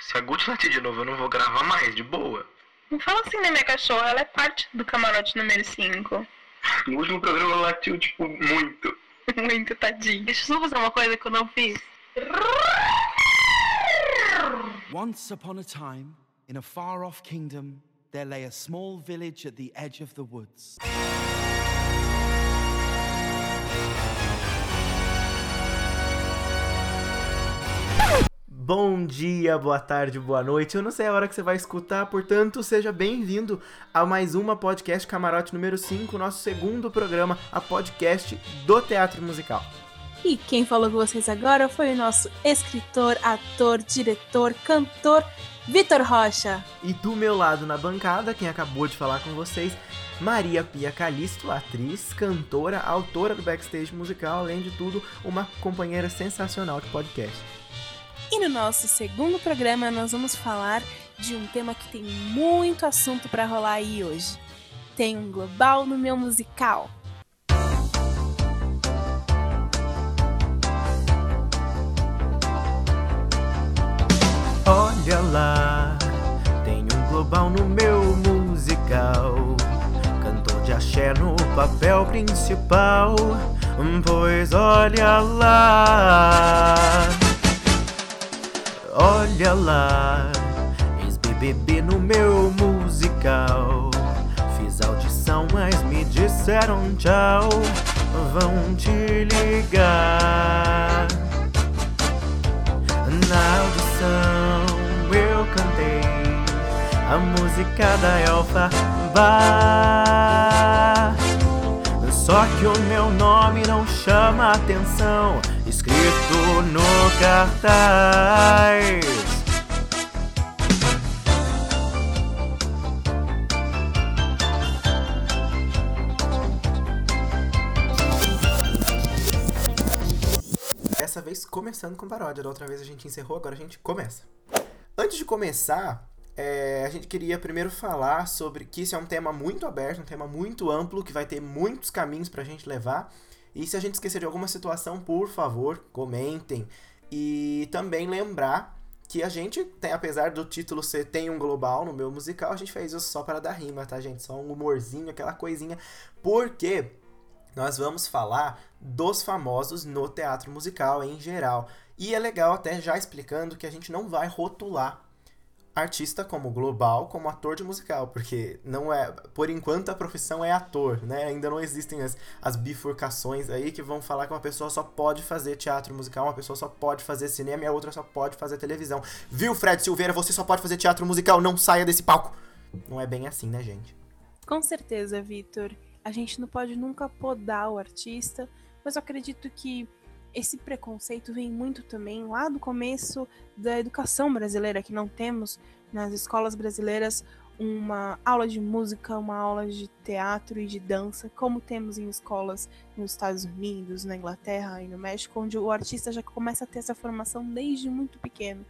Se a Gucci latir de novo, eu não vou gravar mais, de boa. Não fala assim da minha cachorra, ela é parte do camarote número 5. No último programa ela latiu, tipo, muito. Muito tadinho. Deixa eu só fazer uma coisa que eu não fiz. Once upon a time, in a far off kingdom, there lay a small village at the edge of the woods. Bom dia, boa tarde, boa noite. Eu não sei a hora que você vai escutar, portanto, seja bem-vindo a mais uma podcast Camarote número 5, nosso segundo programa, a podcast do teatro musical. E quem falou com vocês agora foi o nosso escritor, ator, diretor, cantor, Vitor Rocha. E do meu lado na bancada, quem acabou de falar com vocês, Maria Pia Calisto, atriz, cantora, autora do backstage musical, além de tudo, uma companheira sensacional de podcast. E no nosso segundo programa nós vamos falar de um tema que tem muito assunto para rolar aí hoje. Tem um global no meu musical. Olha lá, tem um global no meu musical. Cantor de axé no papel principal. Pois olha lá. Olha lá, ex-BBB no meu musical. Fiz audição, mas me disseram tchau. Vão te ligar. Na audição eu cantei a música da Elfa Bar. Só que o meu nome não chama atenção, escrito no cartaz. Dessa vez começando com paródia, da outra vez a gente encerrou, agora a gente começa. Antes de começar, é, a gente queria primeiro falar sobre que isso é um tema muito aberto, um tema muito amplo, que vai ter muitos caminhos pra gente levar. E se a gente esquecer de alguma situação, por favor, comentem. E também lembrar que a gente tem, apesar do título ser Tem um Global no meu musical, a gente fez isso só para dar rima, tá, gente? Só um humorzinho, aquela coisinha. Porque nós vamos falar dos famosos no teatro musical em geral. E é legal até já explicando que a gente não vai rotular artista como global, como ator de musical, porque não é, por enquanto a profissão é ator, né? Ainda não existem as, as bifurcações aí que vão falar que uma pessoa só pode fazer teatro musical, uma pessoa só pode fazer cinema e a outra só pode fazer televisão. Viu, Fred Silveira? Você só pode fazer teatro musical, não saia desse palco. Não é bem assim, né, gente? Com certeza, Vitor. A gente não pode nunca podar o artista, mas eu acredito que esse preconceito vem muito também lá do começo da educação brasileira, que não temos nas escolas brasileiras uma aula de música, uma aula de teatro e de dança, como temos em escolas nos Estados Unidos, na Inglaterra e no México, onde o artista já começa a ter essa formação desde muito pequeno.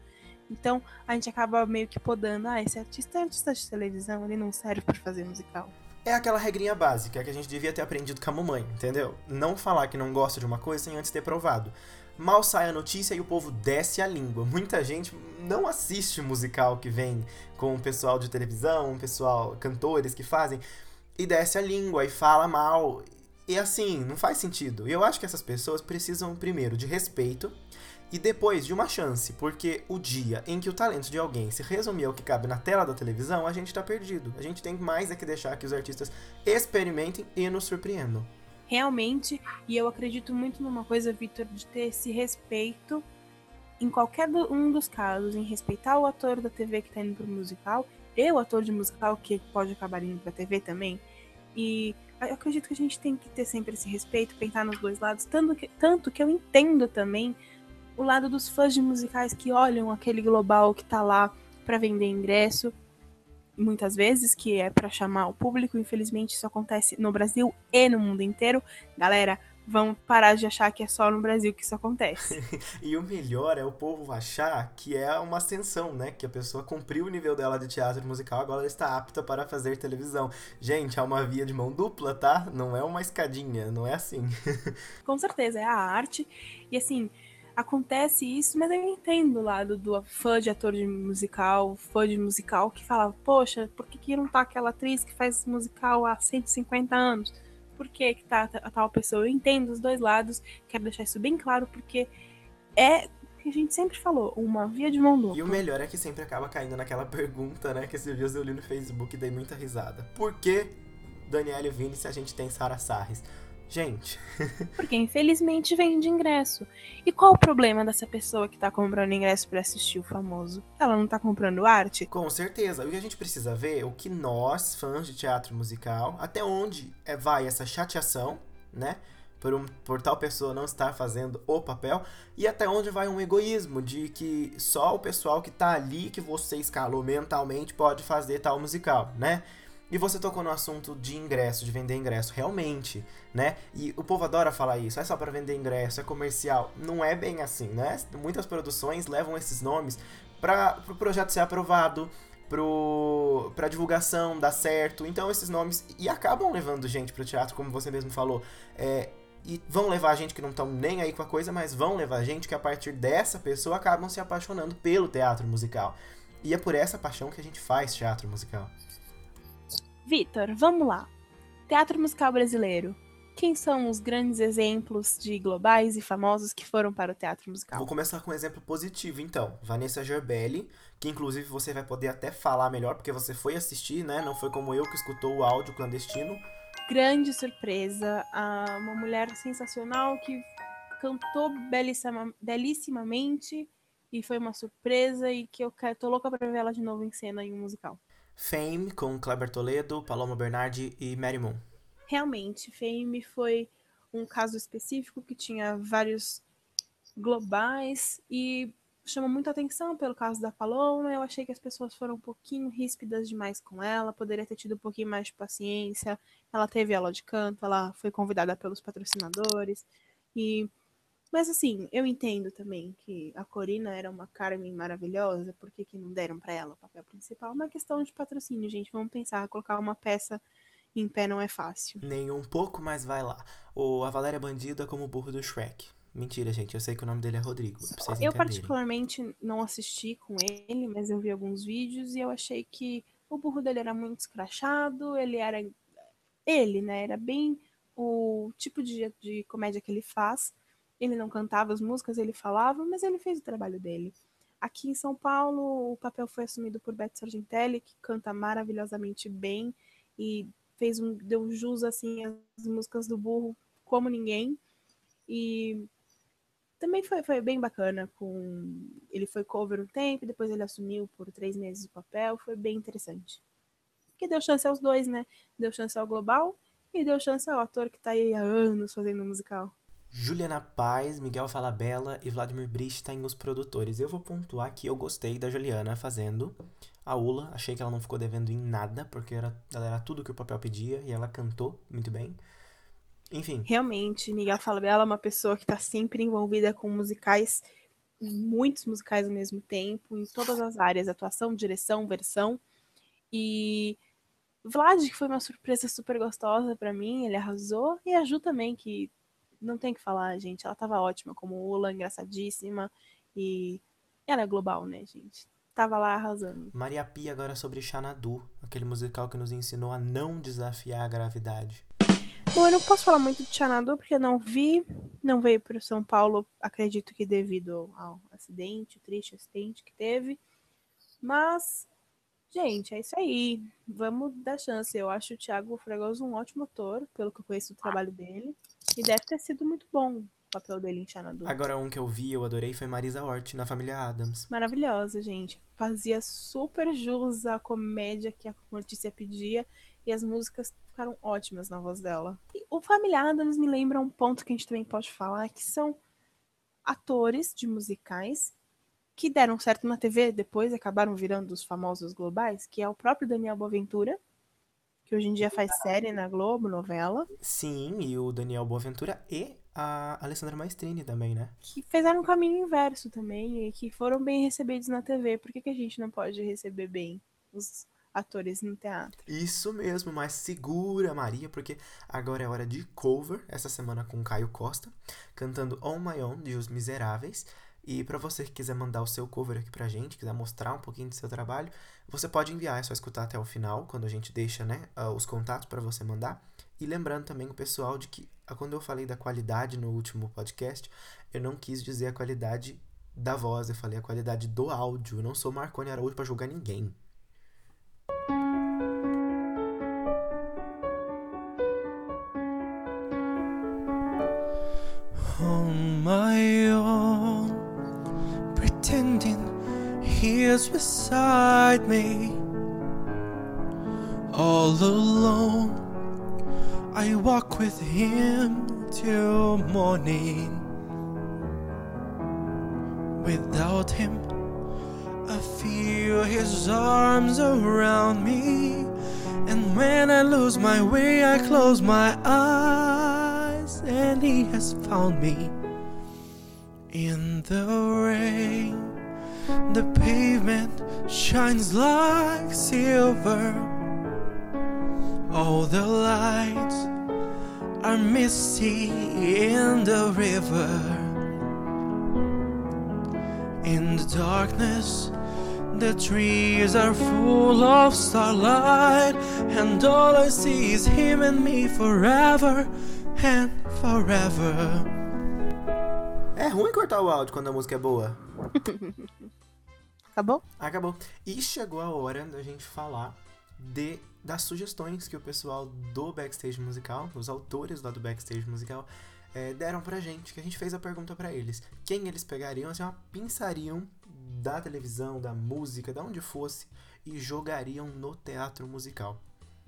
Então a gente acaba meio que podando, ah, esse artista é artista de televisão, ele não serve para fazer musical. É aquela regrinha básica que a gente devia ter aprendido com a mamãe, entendeu? Não falar que não gosta de uma coisa sem antes ter provado. Mal sai a notícia e o povo desce a língua. Muita gente não assiste musical que vem com o pessoal de televisão, pessoal, cantores que fazem, e desce a língua e fala mal. E assim, não faz sentido. E eu acho que essas pessoas precisam, primeiro, de respeito e depois de uma chance, porque o dia em que o talento de alguém se resumir ao que cabe na tela da televisão, a gente tá perdido. A gente tem mais é que deixar que os artistas experimentem e nos surpreendam. Realmente, e eu acredito muito numa coisa, Victor, de ter esse respeito em qualquer um dos casos, em respeitar o ator da TV que tá indo pro musical, e o ator de musical que pode acabar indo pra TV também. E eu acredito que a gente tem que ter sempre esse respeito, pensar nos dois lados, tanto que, tanto que eu entendo também o lado dos fãs de musicais que olham aquele global que tá lá para vender ingresso, muitas vezes, que é para chamar o público. Infelizmente, isso acontece no Brasil e no mundo inteiro. Galera, vamos parar de achar que é só no Brasil que isso acontece. e o melhor é o povo achar que é uma ascensão, né? Que a pessoa cumpriu o nível dela de teatro musical, agora ela está apta para fazer televisão. Gente, é uma via de mão dupla, tá? Não é uma escadinha, não é assim. Com certeza, é a arte. E assim, acontece isso, mas eu entendo o lado do fã de ator de musical, fã de musical que fala, poxa, por que, que não tá aquela atriz que faz musical há 150 anos? Por que, que tá a tal pessoa? Eu entendo os dois lados, quero deixar isso bem claro, porque é que a gente sempre falou, uma via de mão dupla. E o melhor é que sempre acaba caindo naquela pergunta, né? Que esses dias eu li no Facebook e dei muita risada. Por que Daniela Vini se a gente tem Sara Sarres? Gente. Porque infelizmente vende ingresso. E qual o problema dessa pessoa que tá comprando ingresso para assistir o famoso? Ela não tá comprando arte? Com certeza. O que a gente precisa ver é o que nós, fãs de teatro musical, até onde é, vai essa chateação, né? Por, um, por tal pessoa não estar fazendo o papel, e até onde vai um egoísmo de que só o pessoal que tá ali, que você escalou mentalmente, pode fazer tal musical, né? E você tocou no assunto de ingresso, de vender ingresso, realmente, né? E o povo adora falar isso, é só para vender ingresso, é comercial. Não é bem assim, né? Muitas produções levam esses nomes para o pro projeto ser aprovado, pro, pra divulgação dar certo. Então esses nomes e acabam levando gente pro teatro, como você mesmo falou. É, e vão levar gente que não estão nem aí com a coisa, mas vão levar gente que a partir dessa pessoa acabam se apaixonando pelo teatro musical. E é por essa paixão que a gente faz teatro musical. Vitor, vamos lá. Teatro musical brasileiro. Quem são os grandes exemplos de globais e famosos que foram para o teatro musical? Vou começar com um exemplo positivo, então. Vanessa Gerbelli, que inclusive você vai poder até falar melhor, porque você foi assistir, né? Não foi como eu que escutou o áudio clandestino. Grande surpresa. Uma mulher sensacional que cantou belissima, belíssimamente e foi uma surpresa e que eu tô louca para ver ela de novo em cena em um musical. Fame com Kleber Toledo, Paloma Bernardi e Mary Moon. Realmente, Fame foi um caso específico que tinha vários globais e chamou muita atenção pelo caso da Paloma. Eu achei que as pessoas foram um pouquinho ríspidas demais com ela, poderia ter tido um pouquinho mais de paciência. Ela teve aula de canto, ela foi convidada pelos patrocinadores e mas assim, eu entendo também que a Corina era uma Carmen maravilhosa, por que, que não deram para ela o papel principal? Uma questão de patrocínio, gente. Vamos pensar, colocar uma peça em pé não é fácil. Nem um pouco, mas vai lá. O A Valéria Bandida como o burro do Shrek. Mentira, gente. Eu sei que o nome dele é Rodrigo. eu, particularmente, não assisti com ele, mas eu vi alguns vídeos e eu achei que o burro dele era muito escrachado, ele era. Ele, né? Era bem o tipo de, de comédia que ele faz. Ele não cantava as músicas, ele falava, mas ele fez o trabalho dele. Aqui em São Paulo, o papel foi assumido por Beth Sargentelli, que canta maravilhosamente bem e fez um deu jus assim às músicas do burro como ninguém. E também foi, foi bem bacana. Com ele foi cover um tempo, depois ele assumiu por três meses o papel, foi bem interessante. Que deu chance aos dois, né? Deu chance ao global e deu chance ao ator que tá aí há anos fazendo musical. Juliana Paz, Miguel Falabella e Vladimir Bristein, os produtores. Eu vou pontuar que eu gostei da Juliana fazendo a Ula. Achei que ela não ficou devendo em nada, porque era, ela era tudo que o papel pedia e ela cantou muito bem. Enfim. Realmente, Miguel Falabella é uma pessoa que está sempre envolvida com musicais, muitos musicais ao mesmo tempo, em todas as áreas, atuação, direção, versão. E Vlad, que foi uma surpresa super gostosa para mim, ele arrasou. E a Ju também, que não tem que falar, gente. Ela tava ótima como Ula, engraçadíssima. E ela é global, né, gente? Tava lá arrasando. Maria Pia agora sobre Xanadu, aquele musical que nos ensinou a não desafiar a gravidade. Bom, eu não posso falar muito de Xanadu porque eu não vi, não veio para São Paulo, acredito que devido ao acidente, o triste acidente que teve. Mas, gente, é isso aí. Vamos dar chance. Eu acho o Thiago Fregoso um ótimo ator, pelo que eu conheço o trabalho dele. E deve ter sido muito bom o papel dele em Xanadu. Agora, um que eu vi, eu adorei, foi Marisa Hort, na Família Adams. Maravilhosa, gente. Fazia super jus à comédia que a Mortícia pedia. E as músicas ficaram ótimas na voz dela. E o Família Adams me lembra um ponto que a gente também pode falar, que são atores de musicais que deram certo na TV depois acabaram virando os famosos globais, que é o próprio Daniel Boaventura, que hoje em dia faz série na Globo, novela. Sim, e o Daniel Boaventura e a Alessandra Maestrini também, né? Que fizeram um caminho inverso também e que foram bem recebidos na TV. Por que, que a gente não pode receber bem os atores no teatro. Isso mesmo, mas segura, Maria, porque agora é hora de cover, essa semana com Caio Costa, cantando On My Own, de Os Miseráveis. E para você que quiser mandar o seu cover aqui pra gente, quiser mostrar um pouquinho do seu trabalho, você pode enviar, é só escutar até o final, quando a gente deixa, né, ah, os contatos para você mandar. E lembrando também o pessoal de que ah, quando eu falei da qualidade no último podcast, eu não quis dizer a qualidade da voz, eu falei a qualidade do áudio. Eu não sou Marconi Araújo para julgar ninguém. on he is beside me. All alone, I walk with him till morning. Without him, I feel his arms around me. And when I lose my way, I close my eyes, and he has found me. In the rain, the pavement shines like silver. All the lights are misty in the river. In the darkness, the trees are full of starlight, and all I see is him and me forever and forever. É ruim cortar o áudio quando a música é boa. Acabou? Acabou. E chegou a hora da gente falar de das sugestões que o pessoal do Backstage Musical, os autores lá do Backstage Musical, eh, deram pra gente, que a gente fez a pergunta pra eles. Quem eles pegariam, assim, uma pinçariam da televisão, da música, da onde fosse, e jogariam no teatro musical.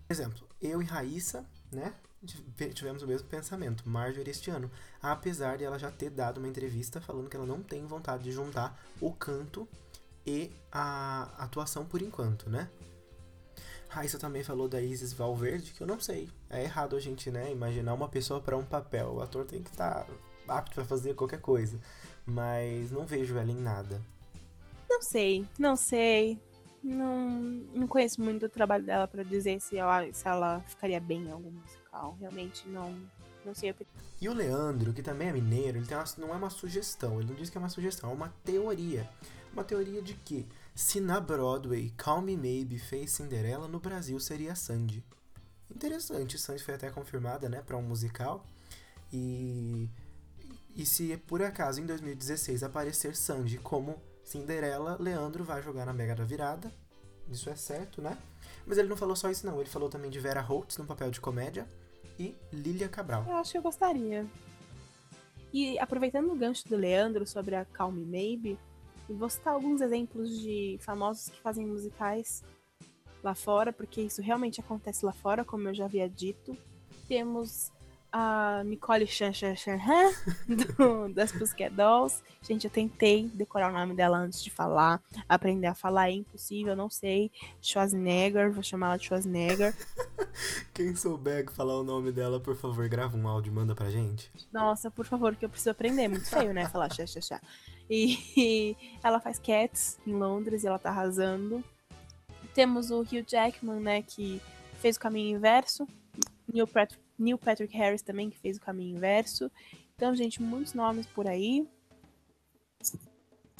Por exemplo, eu e Raíssa, né, tivemos o mesmo pensamento, Marjorie este ano, apesar de ela já ter dado uma entrevista falando que ela não tem vontade de juntar o canto e a atuação por enquanto, né? Raíssa também falou da Isis Valverde, que eu não sei. É errado a gente, né, imaginar uma pessoa para um papel. O ator tem que estar apto para fazer qualquer coisa. Mas não vejo ela em nada. Não sei, não sei. Não, não conheço muito o trabalho dela pra dizer se ela, se ela ficaria bem em algum musical. Realmente não, não sei. E o Leandro, que também é mineiro, ele tem uma- não é uma sugestão, ele não diz que é uma sugestão, é uma teoria. Uma teoria de que se na Broadway Call Me Maybe fez Cinderela, no Brasil seria Sandy. Interessante, Sandy foi até confirmada, né, para um musical. E e se por acaso em 2016 aparecer Sandy como Cinderela, Leandro vai jogar na Mega da Virada. Isso é certo, né? Mas ele não falou só isso não, ele falou também de Vera Holtz no papel de comédia e Lilia Cabral. Eu acho que eu gostaria. E aproveitando o gancho do Leandro sobre a Calm Maybe, eu vou citar alguns exemplos de famosos que fazem musicais lá fora, porque isso realmente acontece lá fora, como eu já havia dito. Temos a Nicole Chan Chan Chan Han, do- das Pussycat Dolls. Gente, eu tentei decorar o nome dela antes de falar, aprender a falar é impossível, não sei. Schwarzenegger, vou chamar ela de Schwarzenegger. Quem souber falar o nome dela, por favor, grava um áudio e manda pra gente. Nossa, por favor, que eu preciso aprender. É muito feio, né? Falar chá, chá, chá. E, ela faz Cats em Londres e ela tá arrasando. Temos o Hugh Jackman, né? Que fez o caminho inverso. Neil, Neil Patrick Harris também, que fez o caminho inverso. Então, gente, muitos nomes por aí.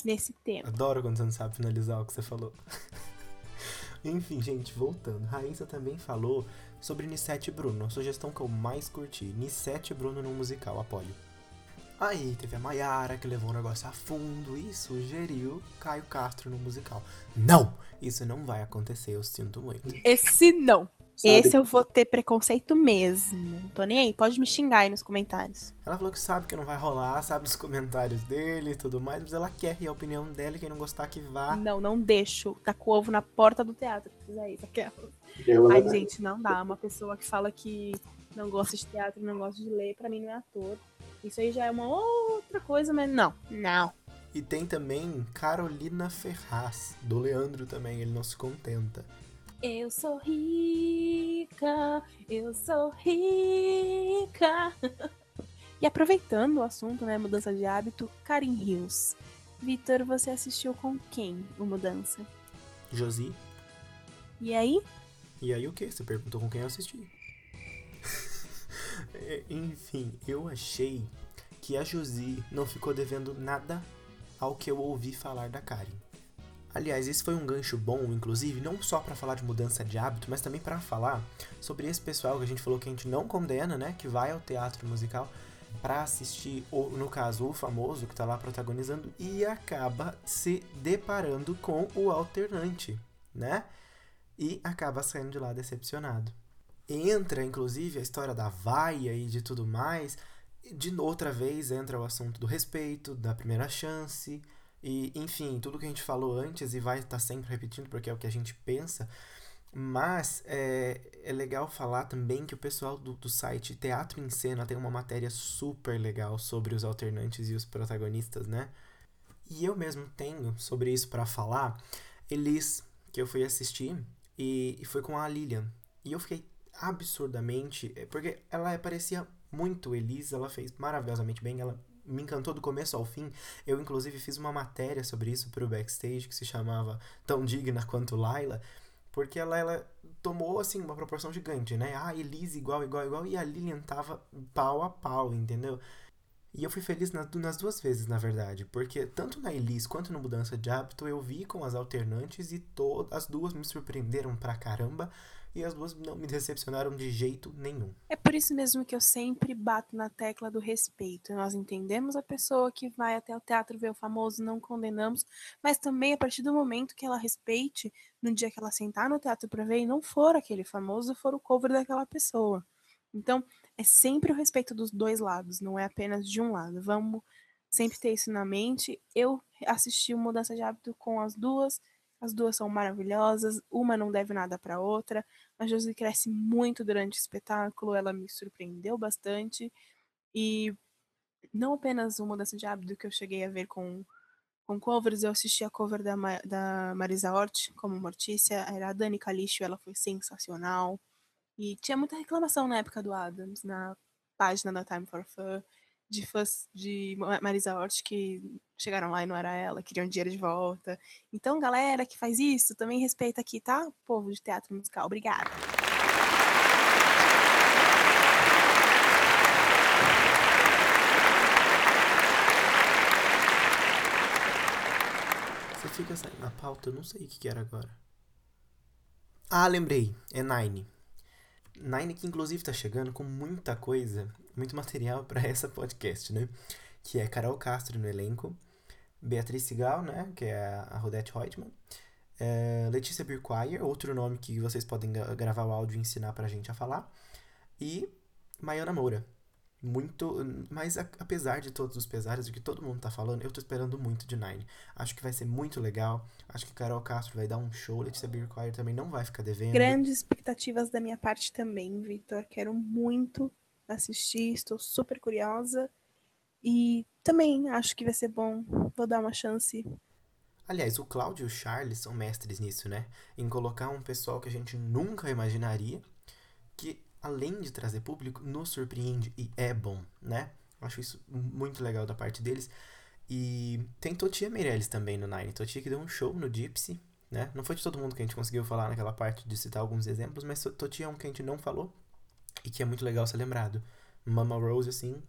Nesse tema. Adoro quando você não sabe finalizar o que você falou. Enfim, gente, voltando. Raíssa também falou sobre Nissete Bruno, a sugestão que eu mais curti. Nissete Bruno no musical, apoio. Aí teve a Mayara que levou o negócio a fundo e sugeriu Caio Castro no musical. Não! Isso não vai acontecer, eu sinto muito. Esse não. Esse eu vou ter preconceito mesmo. Não tô nem aí. Pode me xingar aí nos comentários. Ela falou que sabe que não vai rolar, sabe os comentários dele e tudo mais, mas ela quer, e a opinião dela, quem não gostar que vá. Não, não deixo. Tá com o ovo na porta do teatro. Se fizer isso, aquela. Ela Ai, gente, não dá. Uma pessoa que fala que não gosta de teatro, não gosta de ler, pra mim não é ator. Isso aí já é uma outra coisa, mas não. Não. E tem também Carolina Ferraz, do Leandro também, ele não se contenta. Eu sou rica, eu sou rica. e aproveitando o assunto, né, mudança de hábito, Karen Hills. Vitor, você assistiu com quem o Mudança? Josi, E aí? E aí o que? Você perguntou com quem eu assisti. É, Enfim, eu achei que a Josi não ficou devendo nada ao que eu ouvi falar da Karen. Aliás, esse foi um gancho bom, inclusive, não só pra falar de mudança de hábito, mas também pra falar sobre esse pessoal que a gente falou que a gente não condena, né, que vai ao teatro musical pra assistir, ou, no caso, o famoso que tá lá protagonizando e acaba se deparando com o alternante, né? E acaba saindo de lá decepcionado. Entra, inclusive, a história da vaia e de tudo mais. De outra vez entra o assunto do respeito, da primeira chance, e enfim, tudo que a gente falou antes e vai estar sempre repetindo porque é o que a gente pensa. Mas é, é legal falar também que o pessoal do, do site Teatro em Cena tem uma matéria super legal sobre os alternantes e os protagonistas, né? E eu mesmo tenho sobre isso pra falar. Elis, que eu fui assistir, e, e foi com a Lilian. E eu fiquei absurdamente. é, Porque ela parecia muito Elis, ela fez maravilhosamente bem, ela me encantou do começo ao fim. Eu, inclusive, fiz uma matéria sobre isso pro backstage que se chamava Tão Digna Quanto Laila. Porque ela, ela tomou, assim, uma proporção gigante, né? Ah, Elise igual, igual, igual. E a Lilian tava pau a pau, entendeu? E eu fui feliz nas, nas duas vezes, na verdade. Porque tanto na Elise quanto no Mudança de Hábito eu vi com as alternantes e to as duas me surpreenderam pra caramba. E as duas não me decepcionaram de jeito nenhum. É por isso mesmo que eu sempre bato na tecla do respeito. Nós entendemos a pessoa que vai até o teatro ver o famoso, não condenamos, mas também a partir do momento que ela respeite, no dia que ela sentar no teatro para ver e não for aquele famoso, for o cover daquela pessoa. Então, é sempre o respeito dos dois lados, não é apenas de um lado. Vamos sempre ter isso na mente. Eu assisti o Mudança de Hábito com as duas, as duas são maravilhosas, uma não deve nada para outra. A Josi cresce muito durante o espetáculo, ela me surpreendeu bastante. E não apenas o Mudança de Hábito que eu cheguei a ver com, com covers, eu assisti a cover da, da Marisa Hort como Mortícia, era a Dani Calixto, ela foi sensacional. E tinha muita reclamação na época do Adams, na página da Time for Fun, de fãs de Ma- Marisa Hort que chegaram lá e não era ela, queriam dinheiro de volta. Então, galera que faz isso, também respeita aqui, tá? Povo de teatro musical. Obrigada. Você fica saindo na pauta, eu não sei o que era agora. Ah, lembrei. É Nine. Nine que inclusive tá chegando com muita coisa, muito material pra essa podcast, né? Que é Carol Castro no elenco, Beatriz Sigal, né? Que é a Rodette Reutemann, é, Letícia Birquire, outro nome que vocês podem gra- gravar o áudio e ensinar pra gente a falar, e Maiana Moura. Muito, mas a- apesar de todos os pesares do que todo mundo tá falando, eu tô esperando muito de Nine. Acho que vai ser muito legal. Acho que Carol Castro vai dar um show. Letícia Birquire também não vai ficar devendo. Grandes expectativas da minha parte também, Victor. Quero muito assistir, estou super curiosa. E também acho que vai ser bom. Vou dar uma chance. Aliás, o Cláudio e o Charles são mestres nisso, né? Em colocar um pessoal que a gente nunca imaginaria, que além de trazer público, nos surpreende e é bom, né? Acho isso muito legal da parte deles. E tem Totia Meirelles também no Nine. Totia que deu um show no Gypsy, né? Não foi de todo mundo que a gente conseguiu falar naquela parte de citar alguns exemplos, mas Totia é um que a gente não falou e que é muito legal ser lembrado. Mama Rose, assim,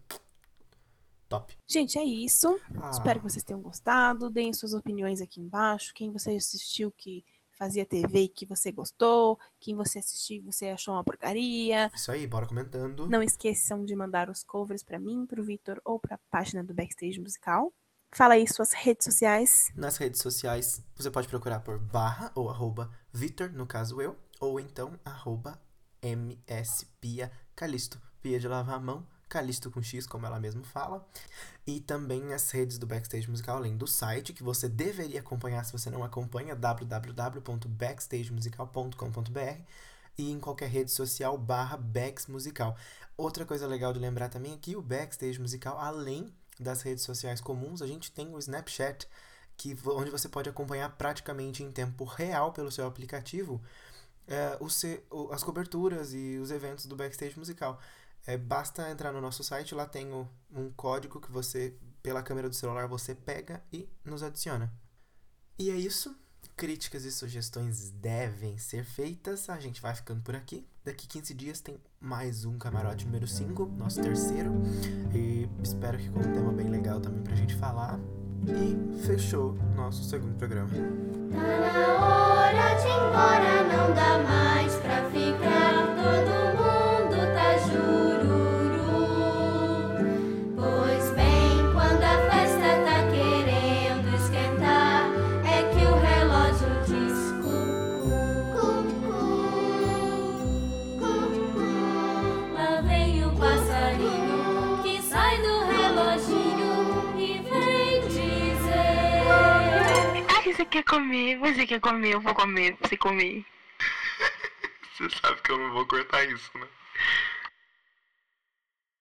top. Gente, é isso. Ah, Espero que vocês tenham gostado. Deem suas opiniões aqui embaixo. Quem você assistiu que fazia TV e que você gostou. Quem você assistiu e você achou uma porcaria. Isso aí, bora comentando. Não esqueçam de mandar os covers pra mim, pro Victor ou pra página do Backstage Musical. Fala aí suas redes sociais. Nas redes sociais, você pode procurar por barra ou arroba Vitor, no caso eu, ou então arroba mspia Calisto. Pia de lavar a mão, Calisto com X, como ela mesma fala. E também as redes do Backstage Musical, além do site, que você deveria acompanhar se você não acompanha, www.backstagemusical.com.br e em qualquer rede social barra Backs Musical. Outra coisa legal de lembrar também é que o Backstage Musical, além das redes sociais comuns, a gente tem o Snapchat, que, onde você pode acompanhar praticamente em tempo real pelo seu aplicativo é, o- as coberturas e os eventos do Backstage Musical. É, basta entrar no nosso site, lá tem o- um código que você, pela câmera do celular, você pega e nos adiciona. E é isso. Críticas e sugestões devem ser feitas. A gente vai ficando por aqui. Daqui 15 dias tem mais um camarote número 5, nosso terceiro. E espero que com um tema bem legal também pra gente falar. E fechou nosso segundo programa. Tá na hora de ir embora, não quer comer? Você quer comer? Eu vou comer. Você comer. Você sabe que eu não vou cortar isso, né?